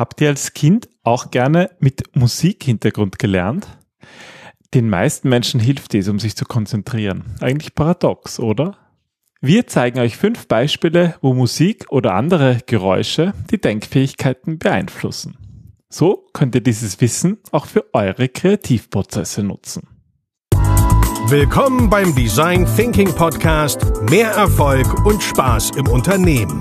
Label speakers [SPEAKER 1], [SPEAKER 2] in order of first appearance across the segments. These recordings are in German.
[SPEAKER 1] Habt ihr als Kind auch gerne mit Musikhintergrund gelernt? Den meisten Menschen hilft dies, um sich zu konzentrieren. Eigentlich paradox, oder? Wir zeigen euch fünf Beispiele, wo Musik oder andere Geräusche die Denkfähigkeiten beeinflussen. So könnt ihr dieses Wissen auch für eure Kreativprozesse nutzen.
[SPEAKER 2] Willkommen beim Design Thinking Podcast. Mehr Erfolg und Spaß im Unternehmen.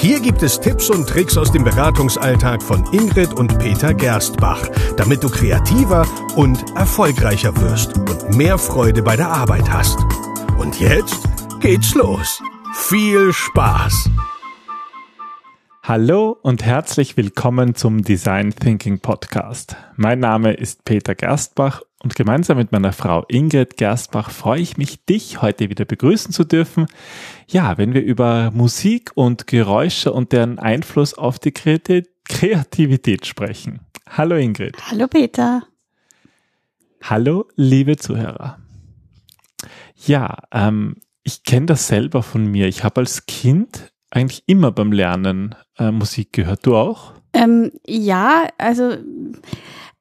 [SPEAKER 2] Hier gibt es Tipps und Tricks aus dem Beratungsalltag von Ingrid und Peter Gerstbach, damit du kreativer und erfolgreicher wirst und mehr Freude bei der Arbeit hast. Und jetzt geht's los. Viel Spaß!
[SPEAKER 1] Hallo und herzlich willkommen zum Design Thinking Podcast. Mein Name ist Peter Gerstbach und gemeinsam mit meiner Frau Ingrid Gerstbach freue ich mich, dich heute wieder begrüßen zu dürfen. Ja, wenn wir über Musik und Geräusche und deren Einfluss auf die Kreativität sprechen. Hallo Ingrid.
[SPEAKER 3] Hallo Peter.
[SPEAKER 1] Hallo liebe Zuhörer. Ja, ähm, ich kenne das selber von mir. Ich habe als Kind eigentlich immer beim Lernen äh, Musik gehört. Du auch?
[SPEAKER 3] Ähm, ja, also,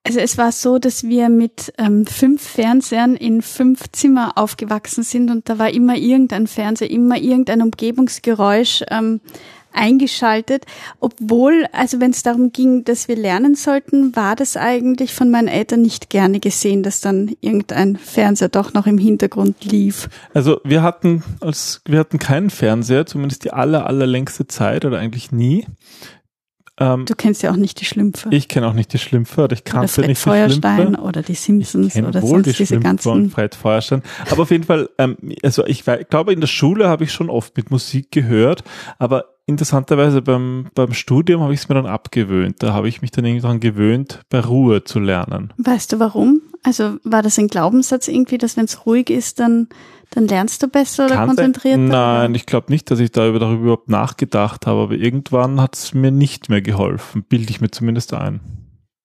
[SPEAKER 3] also es war so, dass wir mit ähm, fünf Fernsehern in fünf Zimmer aufgewachsen sind und da war immer irgendein Fernseher, immer irgendein Umgebungsgeräusch. Ähm, eingeschaltet, obwohl, also wenn es darum ging, dass wir lernen sollten, war das eigentlich von meinen Eltern nicht gerne gesehen, dass dann irgendein Fernseher doch noch im Hintergrund lief.
[SPEAKER 1] Also wir hatten als wir hatten keinen Fernseher, zumindest die aller allerlängste Zeit oder eigentlich nie.
[SPEAKER 3] Ähm, du kennst ja auch nicht die Schlümpfe.
[SPEAKER 1] Ich kenne auch nicht die Schlümpfe oder ich kannte
[SPEAKER 3] Fred
[SPEAKER 1] nicht
[SPEAKER 3] Feuerstein
[SPEAKER 1] die Schlümpfe.
[SPEAKER 3] oder die Simpsons
[SPEAKER 1] ich
[SPEAKER 3] oder
[SPEAKER 1] wohl
[SPEAKER 3] sonst
[SPEAKER 1] die
[SPEAKER 3] diese
[SPEAKER 1] Schlümpfe
[SPEAKER 3] ganzen.
[SPEAKER 1] und Fred Feuerstein. Aber auf jeden Fall, ähm, also ich, ich glaube in der Schule habe ich schon oft mit Musik gehört, aber interessanterweise beim, beim Studium habe ich es mir dann abgewöhnt. Da habe ich mich dann irgendwie daran gewöhnt, bei Ruhe zu lernen.
[SPEAKER 3] Weißt du warum? Also war das ein Glaubenssatz irgendwie, dass wenn es ruhig ist, dann, dann lernst du besser oder
[SPEAKER 1] Kann
[SPEAKER 3] konzentrierter?
[SPEAKER 1] Nein, ich glaube nicht, dass ich darüber, darüber überhaupt nachgedacht habe, aber irgendwann hat es mir nicht mehr geholfen, bilde ich mir zumindest ein.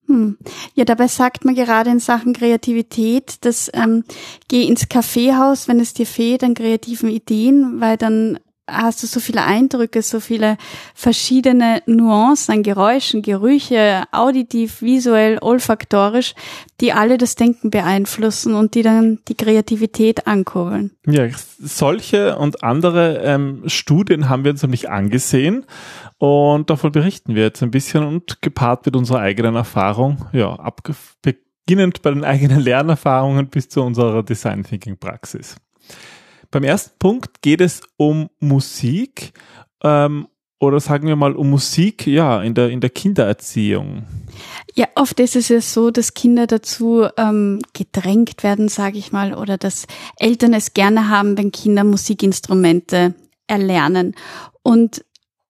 [SPEAKER 3] Hm. Ja, dabei sagt man gerade in Sachen Kreativität, dass ähm, geh ins Kaffeehaus, wenn es dir fehlt an kreativen Ideen, weil dann hast du so viele Eindrücke, so viele verschiedene Nuancen an Geräuschen, Gerüche, auditiv, visuell, olfaktorisch, die alle das Denken beeinflussen und die dann die Kreativität ankurbeln.
[SPEAKER 1] Ja, solche und andere ähm, Studien haben wir uns nämlich angesehen und davon berichten wir jetzt ein bisschen und gepaart mit unserer eigenen Erfahrung, ja, beginnend bei den eigenen Lernerfahrungen bis zu unserer Design Thinking Praxis. Beim ersten Punkt geht es um Musik ähm, oder sagen wir mal um Musik, ja, in der, in der Kindererziehung.
[SPEAKER 3] Ja, oft ist es ja so, dass Kinder dazu ähm, gedrängt werden, sage ich mal, oder dass Eltern es gerne haben, wenn Kinder Musikinstrumente erlernen. Und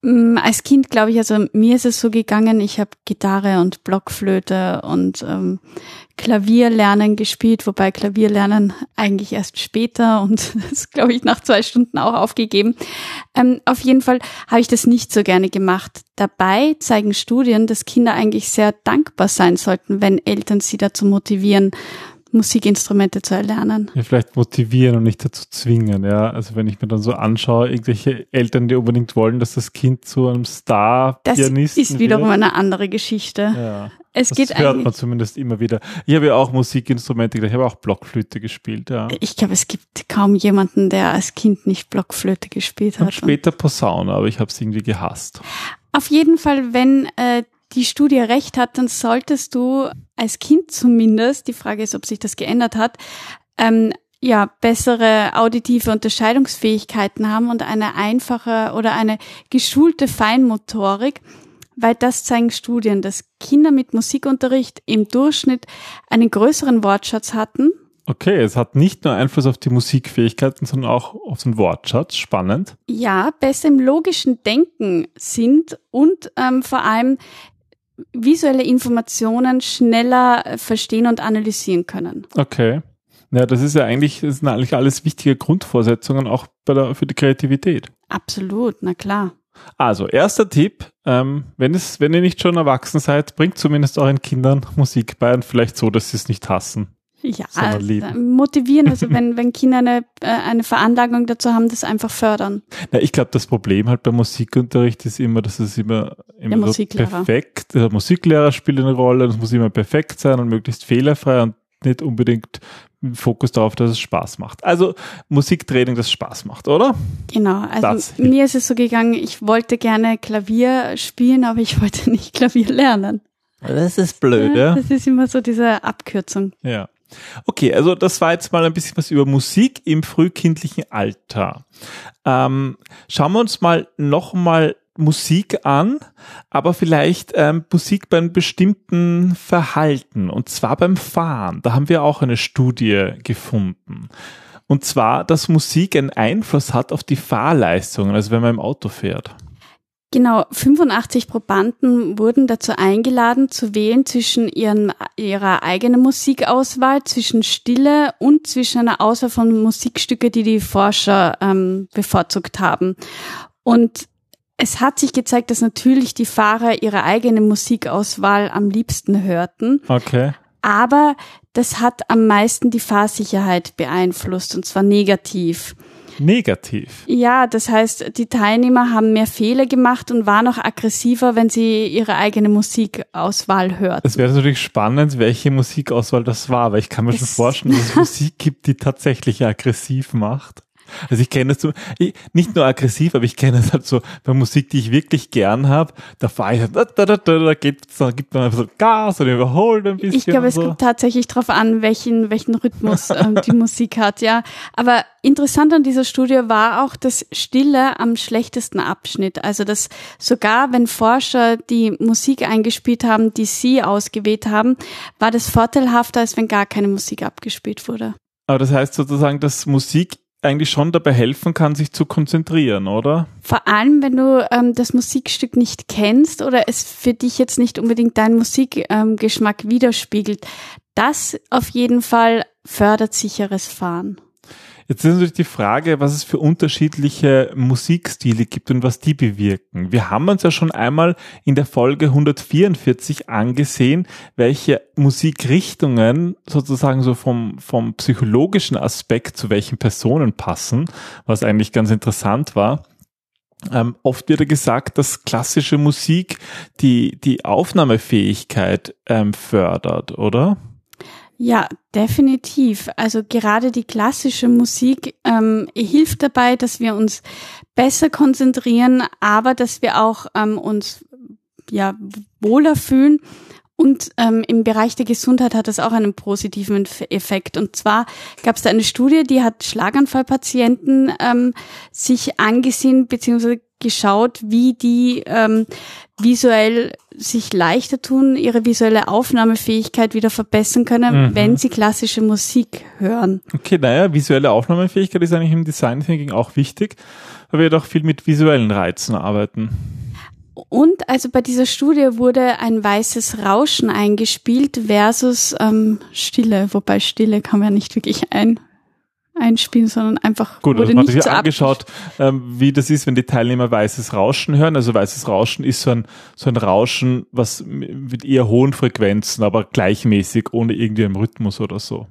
[SPEAKER 3] als Kind glaube ich, also mir ist es so gegangen, ich habe Gitarre und Blockflöte und ähm, Klavierlernen gespielt, wobei Klavierlernen eigentlich erst später und das glaube ich nach zwei Stunden auch aufgegeben. Ähm, auf jeden Fall habe ich das nicht so gerne gemacht. Dabei zeigen Studien, dass Kinder eigentlich sehr dankbar sein sollten, wenn Eltern sie dazu motivieren, Musikinstrumente zu erlernen.
[SPEAKER 1] Ja, vielleicht motivieren und nicht dazu zwingen, ja. Also wenn ich mir dann so anschaue, irgendwelche Eltern, die unbedingt wollen, dass das Kind zu einem Star-Pianisten
[SPEAKER 3] Das ist wiederum wird. eine andere Geschichte.
[SPEAKER 1] Ja. Es das geht hört man zumindest immer wieder. Ich habe ja auch Musikinstrumente gelernt, ich habe auch Blockflöte gespielt, ja.
[SPEAKER 3] Ich glaube, es gibt kaum jemanden, der als Kind nicht Blockflöte gespielt hat.
[SPEAKER 1] Und später Posaune, aber ich habe es irgendwie gehasst.
[SPEAKER 3] Auf jeden Fall, wenn äh, die Studie recht hat, dann solltest du als Kind zumindest, die Frage ist, ob sich das geändert hat, ähm, ja, bessere auditive Unterscheidungsfähigkeiten haben und eine einfache oder eine geschulte Feinmotorik, weil das zeigen Studien, dass Kinder mit Musikunterricht im Durchschnitt einen größeren Wortschatz hatten.
[SPEAKER 1] Okay, es hat nicht nur Einfluss auf die Musikfähigkeiten, sondern auch auf den Wortschatz. Spannend.
[SPEAKER 3] Ja, besser im logischen Denken sind und ähm, vor allem visuelle Informationen schneller verstehen und analysieren können.
[SPEAKER 1] Okay. Ja, das ist ja eigentlich, das sind eigentlich alles wichtige Grundvoraussetzungen auch der, für die Kreativität.
[SPEAKER 3] Absolut, na klar.
[SPEAKER 1] Also, erster Tipp, ähm, wenn, es, wenn ihr nicht schon erwachsen seid, bringt zumindest euren Kindern Musik bei und vielleicht so, dass sie es nicht hassen.
[SPEAKER 3] Ja, also motivieren, also wenn, wenn Kinder eine, äh, eine Veranlagung dazu haben, das einfach fördern.
[SPEAKER 1] Ja, ich glaube, das Problem halt beim Musikunterricht ist immer, dass es immer, immer so perfekt, der Musiklehrer spielt eine Rolle, es muss immer perfekt sein und möglichst fehlerfrei und nicht unbedingt Fokus darauf, dass es Spaß macht. Also Musiktraining, das Spaß macht, oder?
[SPEAKER 3] Genau, also das mir ist es so gegangen, ich wollte gerne Klavier spielen, aber ich wollte nicht Klavier lernen.
[SPEAKER 1] Das ist blöd, ja.
[SPEAKER 3] Das ist immer so diese Abkürzung.
[SPEAKER 1] Ja. Okay, also das war jetzt mal ein bisschen was über Musik im frühkindlichen Alter. Ähm, schauen wir uns mal nochmal Musik an, aber vielleicht ähm, Musik beim bestimmten Verhalten, und zwar beim Fahren. Da haben wir auch eine Studie gefunden. Und zwar, dass Musik einen Einfluss hat auf die Fahrleistungen, also wenn man im Auto fährt.
[SPEAKER 3] Genau, 85 Probanden wurden dazu eingeladen, zu wählen zwischen ihren, ihrer eigenen Musikauswahl, zwischen Stille und zwischen einer Auswahl von Musikstücke, die die Forscher ähm, bevorzugt haben. Und es hat sich gezeigt, dass natürlich die Fahrer ihre eigene Musikauswahl am liebsten hörten.
[SPEAKER 1] Okay.
[SPEAKER 3] Aber das hat am meisten die Fahrsicherheit beeinflusst und zwar negativ.
[SPEAKER 1] Negativ.
[SPEAKER 3] Ja, das heißt, die Teilnehmer haben mehr Fehler gemacht und waren auch aggressiver, wenn sie ihre eigene Musikauswahl hörten.
[SPEAKER 1] Es wäre natürlich spannend, welche Musikauswahl das war, weil ich kann mir das schon vorstellen, dass es Musik gibt, die tatsächlich aggressiv macht. Also ich kenne das so, nicht nur aggressiv, aber ich kenne es halt so bei Musik, die ich wirklich gern habe. Da fahre ich halt, da, da, da, da, da gibt man einfach so Gas und überholt ein bisschen.
[SPEAKER 3] Ich glaube, es kommt tatsächlich darauf an, welchen, welchen Rhythmus ähm, die Musik hat, ja. Aber interessant an dieser Studie war auch, dass Stille am schlechtesten Abschnitt. Also dass sogar wenn Forscher die Musik eingespielt haben, die sie ausgewählt haben, war das vorteilhafter, als wenn gar keine Musik abgespielt wurde.
[SPEAKER 1] Aber das heißt sozusagen, dass Musik eigentlich schon dabei helfen kann, sich zu konzentrieren, oder?
[SPEAKER 3] Vor allem, wenn du ähm, das Musikstück nicht kennst oder es für dich jetzt nicht unbedingt deinen Musikgeschmack ähm, widerspiegelt. Das auf jeden Fall fördert sicheres Fahren.
[SPEAKER 1] Jetzt ist natürlich die Frage, was es für unterschiedliche Musikstile gibt und was die bewirken. Wir haben uns ja schon einmal in der Folge 144 angesehen, welche Musikrichtungen sozusagen so vom, vom psychologischen Aspekt zu welchen Personen passen, was eigentlich ganz interessant war. Ähm, oft wird ja gesagt, dass klassische Musik die, die Aufnahmefähigkeit ähm, fördert, oder?
[SPEAKER 3] Ja, definitiv. Also gerade die klassische Musik ähm, hilft dabei, dass wir uns besser konzentrieren, aber dass wir auch ähm, uns ja wohler fühlen. Und ähm, im Bereich der Gesundheit hat das auch einen positiven Effekt. Und zwar gab es da eine Studie, die hat Schlaganfallpatienten ähm, sich angesehen bzw geschaut, wie die ähm, visuell sich leichter tun, ihre visuelle Aufnahmefähigkeit wieder verbessern können, mhm. wenn sie klassische Musik hören.
[SPEAKER 1] Okay, naja, visuelle Aufnahmefähigkeit ist eigentlich im Design Thinking auch wichtig, weil wir doch viel mit visuellen Reizen arbeiten.
[SPEAKER 3] Und also bei dieser Studie wurde ein weißes Rauschen eingespielt versus ähm, Stille, wobei Stille kann man ja nicht wirklich ein einspielen, sondern einfach
[SPEAKER 1] Gut, wurde also man hat sich angeschaut, ähm, wie das ist, wenn die Teilnehmer weißes Rauschen hören. Also weißes Rauschen ist so ein, so ein Rauschen, was mit eher hohen Frequenzen, aber gleichmäßig, ohne irgendwie einen Rhythmus oder so.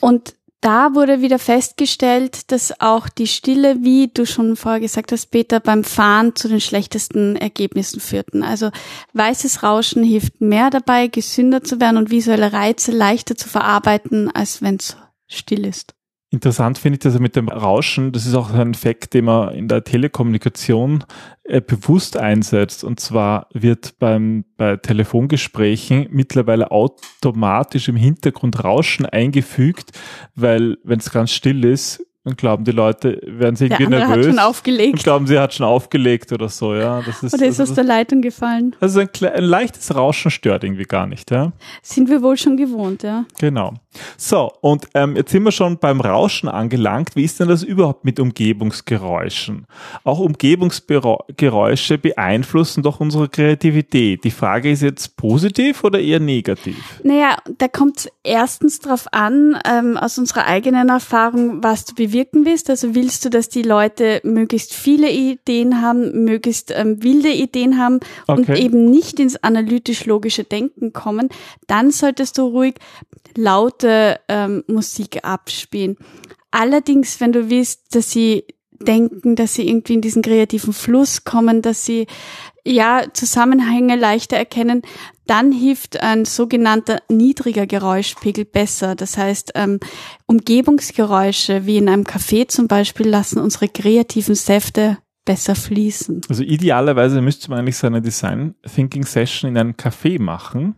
[SPEAKER 3] Und da wurde wieder festgestellt, dass auch die Stille, wie du schon vorher gesagt hast, Peter, beim Fahren zu den schlechtesten Ergebnissen führten. Also weißes Rauschen hilft mehr dabei, gesünder zu werden und visuelle Reize leichter zu verarbeiten, als wenn es still ist.
[SPEAKER 1] Interessant finde ich das mit dem Rauschen. Das ist auch ein Fakt, den man in der Telekommunikation äh, bewusst einsetzt. Und zwar wird beim, bei Telefongesprächen mittlerweile automatisch im Hintergrund Rauschen eingefügt, weil wenn es ganz still ist, und glauben die Leute, werden sie irgendwie der nervös. Hat
[SPEAKER 3] schon aufgelegt.
[SPEAKER 1] Und glauben, sie hat schon aufgelegt oder so, ja.
[SPEAKER 3] Das ist, oder ist also aus der Leitung gefallen.
[SPEAKER 1] Also ein, ein leichtes Rauschen stört irgendwie gar nicht, ja.
[SPEAKER 3] Sind wir wohl schon gewohnt, ja.
[SPEAKER 1] Genau. So, und ähm, jetzt sind wir schon beim Rauschen angelangt. Wie ist denn das überhaupt mit Umgebungsgeräuschen? Auch Umgebungsgeräusche beeinflussen doch unsere Kreativität. Die Frage ist jetzt positiv oder eher negativ?
[SPEAKER 3] Naja, da kommt erstens drauf an, ähm, aus unserer eigenen Erfahrung, was du bewirkst bewirken willst? Also willst du, dass die Leute möglichst viele Ideen haben, möglichst ähm, wilde Ideen haben okay. und eben nicht ins analytisch-logische Denken kommen, dann solltest du ruhig laute ähm, Musik abspielen. Allerdings, wenn du willst, dass sie denken, dass sie irgendwie in diesen kreativen Fluss kommen, dass sie ja Zusammenhänge leichter erkennen, dann hilft ein sogenannter niedriger Geräuschpegel besser. Das heißt, ähm, Umgebungsgeräusche wie in einem Café zum Beispiel lassen unsere kreativen Säfte besser fließen.
[SPEAKER 1] Also idealerweise müsste man eigentlich so eine Design Thinking Session in einem Café machen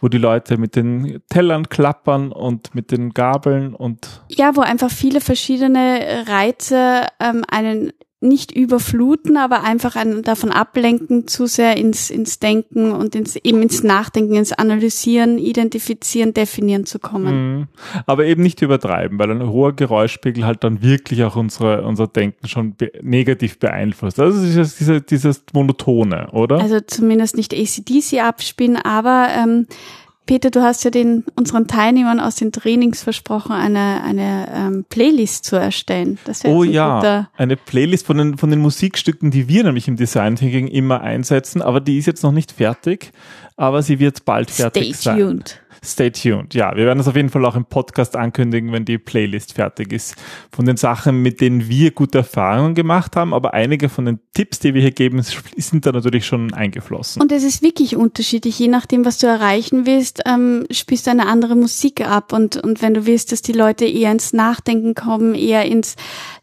[SPEAKER 1] wo die Leute mit den Tellern klappern und mit den Gabeln und
[SPEAKER 3] ja, wo einfach viele verschiedene Reize ähm, einen nicht überfluten, aber einfach einen davon ablenken, zu sehr ins, ins Denken und ins, eben ins Nachdenken, ins Analysieren, Identifizieren, Definieren zu kommen.
[SPEAKER 1] Mhm. Aber eben nicht übertreiben, weil ein hoher Geräuschpegel halt dann wirklich auch unsere, unser Denken schon be negativ beeinflusst. Also ist dieses, dieses Monotone, oder?
[SPEAKER 3] Also zumindest nicht ACDC abspielen, aber ähm, Peter, du hast ja den unseren Teilnehmern aus den Trainings versprochen, eine eine ähm, Playlist zu erstellen.
[SPEAKER 1] Das oh ja, eine Playlist von den von den Musikstücken, die wir nämlich im Design Thinking immer einsetzen, aber die ist jetzt noch nicht fertig, aber sie wird bald fertig Stay sein. Stay tuned. Ja, wir werden das auf jeden Fall auch im Podcast ankündigen, wenn die Playlist fertig ist. Von den Sachen, mit denen wir gute Erfahrungen gemacht haben, aber einige von den Tipps, die wir hier geben, sind da natürlich schon eingeflossen.
[SPEAKER 3] Und es ist wirklich unterschiedlich. Je nachdem, was du erreichen willst, ähm, spielst du eine andere Musik ab. Und, und wenn du willst, dass die Leute eher ins Nachdenken kommen, eher ins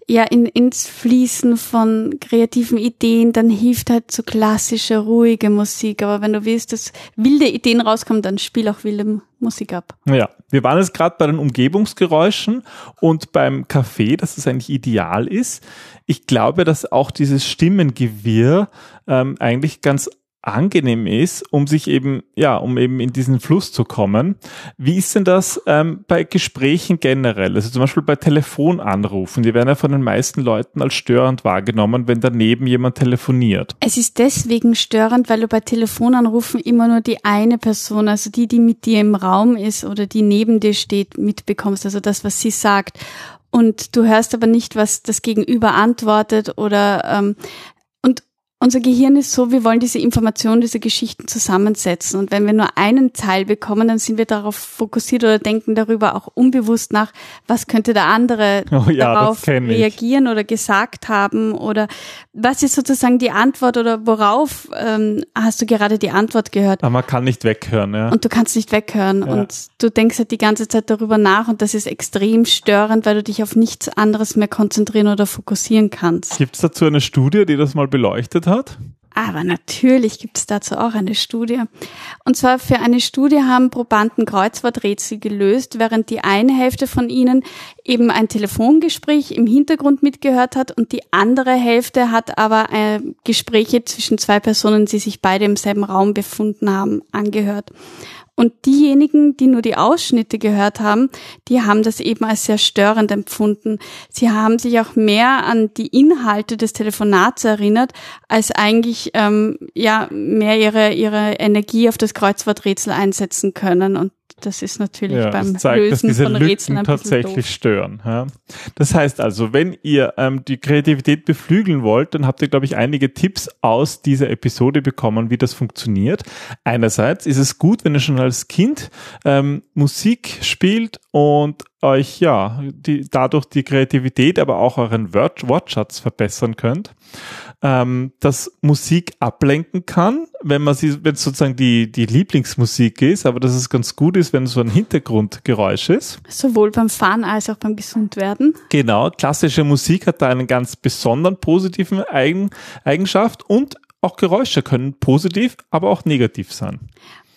[SPEAKER 3] ja in, ins Fließen von kreativen Ideen, dann hilft halt so klassische, ruhige Musik. Aber wenn du willst, dass wilde Ideen rauskommen, dann spiel auch wilde Musik ab.
[SPEAKER 1] Ja, wir waren jetzt gerade bei den Umgebungsgeräuschen und beim Café, dass es eigentlich ideal ist. Ich glaube, dass auch dieses Stimmengewirr ähm, eigentlich ganz angenehm ist, um sich eben, ja, um eben in diesen Fluss zu kommen. Wie ist denn das ähm, bei Gesprächen generell? Also zum Beispiel bei Telefonanrufen, die werden ja von den meisten Leuten als störend wahrgenommen, wenn daneben jemand telefoniert.
[SPEAKER 3] Es ist deswegen störend, weil du bei Telefonanrufen immer nur die eine Person, also die, die mit dir im Raum ist oder die neben dir steht, mitbekommst, also das, was sie sagt und du hörst aber nicht, was das Gegenüber antwortet oder ähm, unser Gehirn ist so, wir wollen diese Informationen, diese Geschichten zusammensetzen. Und wenn wir nur einen Teil bekommen, dann sind wir darauf fokussiert oder denken darüber auch unbewusst nach, was könnte der andere oh ja, darauf reagieren oder gesagt haben oder was ist sozusagen die Antwort oder worauf ähm, hast du gerade die Antwort gehört?
[SPEAKER 1] Aber man kann nicht weghören, ja.
[SPEAKER 3] Und du kannst nicht weghören ja. und du denkst halt die ganze Zeit darüber nach und das ist extrem störend, weil du dich auf nichts anderes mehr konzentrieren oder fokussieren kannst.
[SPEAKER 1] Gibt es dazu eine Studie, die das mal beleuchtet hat? hat?
[SPEAKER 3] Aber natürlich gibt es dazu auch eine Studie. Und zwar für eine Studie haben Probanden Kreuzworträtsel gelöst, während die eine Hälfte von ihnen eben ein Telefongespräch im Hintergrund mitgehört hat und die andere Hälfte hat aber äh, Gespräche zwischen zwei Personen, die sich beide im selben Raum befunden haben, angehört. Und diejenigen, die nur die Ausschnitte gehört haben, die haben das eben als sehr störend empfunden. Sie haben sich auch mehr an die Inhalte des Telefonats erinnert, als eigentlich ähm, ja mehr ihre ihre Energie auf das Kreuzworträtsel einsetzen können. Und das ist natürlich ja, beim zeigt, Lösen
[SPEAKER 1] dass diese
[SPEAKER 3] von
[SPEAKER 1] Lücken Rätseln tatsächlich stören. Ja. Das heißt also, wenn ihr ähm, die Kreativität beflügeln wollt, dann habt ihr, glaube ich, einige Tipps aus dieser Episode bekommen, wie das funktioniert. Einerseits ist es gut, wenn ihr schon als Kind ähm, Musik spielt und euch ja die, dadurch die Kreativität, aber auch euren Wort Wortschatz verbessern könnt ähm, dass Musik ablenken kann, wenn man sie, wenn es sozusagen die, die Lieblingsmusik ist, aber dass es ganz gut ist, wenn so ein Hintergrundgeräusch ist.
[SPEAKER 3] Sowohl beim Fahren als auch beim Gesundwerden.
[SPEAKER 1] Genau, klassische Musik hat da einen ganz besonderen positiven Eigen, Eigenschaft und auch Geräusche können positiv, aber auch negativ sein.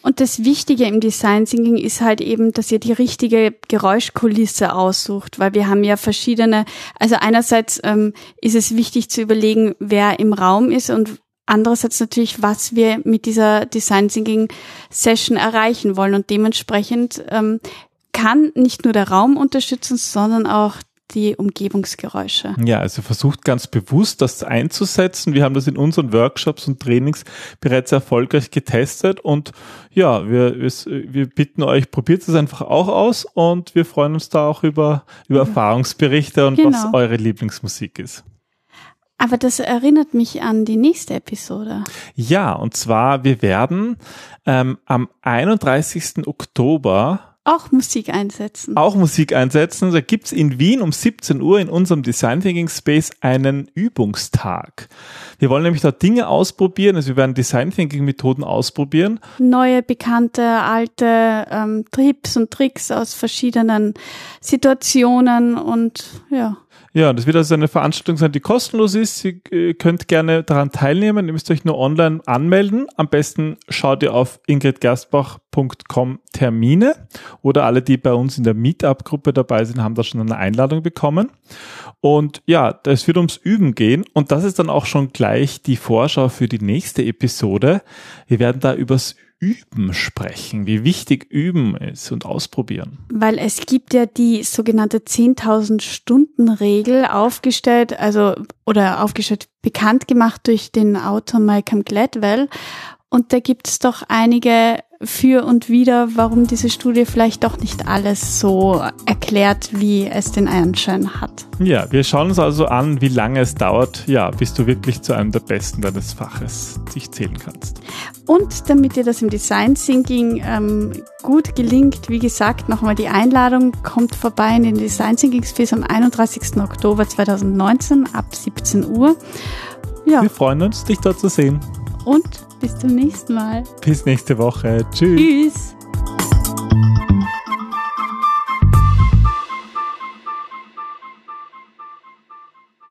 [SPEAKER 3] Und das Wichtige im Design Thinking ist halt eben, dass ihr die richtige Geräuschkulisse aussucht, weil wir haben ja verschiedene, also einerseits ähm, ist es wichtig zu überlegen, wer im Raum ist und andererseits natürlich, was wir mit dieser Design Thinking Session erreichen wollen und dementsprechend ähm, kann nicht nur der Raum unterstützen, sondern auch die Umgebungsgeräusche.
[SPEAKER 1] Ja, also versucht ganz bewusst das einzusetzen. Wir haben das in unseren Workshops und Trainings bereits erfolgreich getestet und ja, wir, wir bitten euch, probiert es einfach auch aus und wir freuen uns da auch über, über Erfahrungsberichte und genau. was eure Lieblingsmusik ist.
[SPEAKER 3] Aber das erinnert mich an die nächste Episode.
[SPEAKER 1] Ja, und zwar, wir werden ähm, am 31. Oktober
[SPEAKER 3] auch Musik einsetzen.
[SPEAKER 1] Auch Musik einsetzen. Da gibt's in Wien um 17 Uhr in unserem Design Thinking Space einen Übungstag. Wir wollen nämlich dort Dinge ausprobieren, also wir werden Design Thinking Methoden ausprobieren.
[SPEAKER 3] Neue, bekannte, alte ähm, Tipps und Tricks aus verschiedenen Situationen und ja.
[SPEAKER 1] Ja, das wird also eine Veranstaltung sein, die kostenlos ist. Ihr äh, könnt gerne daran teilnehmen. Ihr müsst euch nur online anmelden. Am besten schaut ihr auf ingridgerstbach.com Termine oder alle, die bei uns in der Meetup-Gruppe dabei sind, haben da schon eine Einladung bekommen. Und ja, es wird ums Üben gehen und das ist dann auch schon gleich die Vorschau für die nächste Episode. Wir werden da übers Üben sprechen, wie wichtig Üben ist und ausprobieren.
[SPEAKER 3] Weil es gibt ja die sogenannte 10.000 Stunden Regel aufgestellt, also oder aufgestellt, bekannt gemacht durch den Autor Malcolm Gladwell. Und da gibt es doch einige für und wieder, warum diese Studie vielleicht doch nicht alles so erklärt, wie es den Anschein hat.
[SPEAKER 1] Ja, wir schauen uns also an, wie lange es dauert, ja, bis du wirklich zu einem der Besten deines Faches dich zählen kannst.
[SPEAKER 3] Und damit dir das im Design Thinking ähm, gut gelingt, wie gesagt, nochmal die Einladung, kommt vorbei in den Design Thinking Space am 31. Oktober 2019 ab 17 Uhr.
[SPEAKER 1] Ja. Wir freuen uns, dich dort zu sehen.
[SPEAKER 3] Und bis zum nächsten Mal.
[SPEAKER 1] Bis nächste Woche. Tschüss. Tschüss.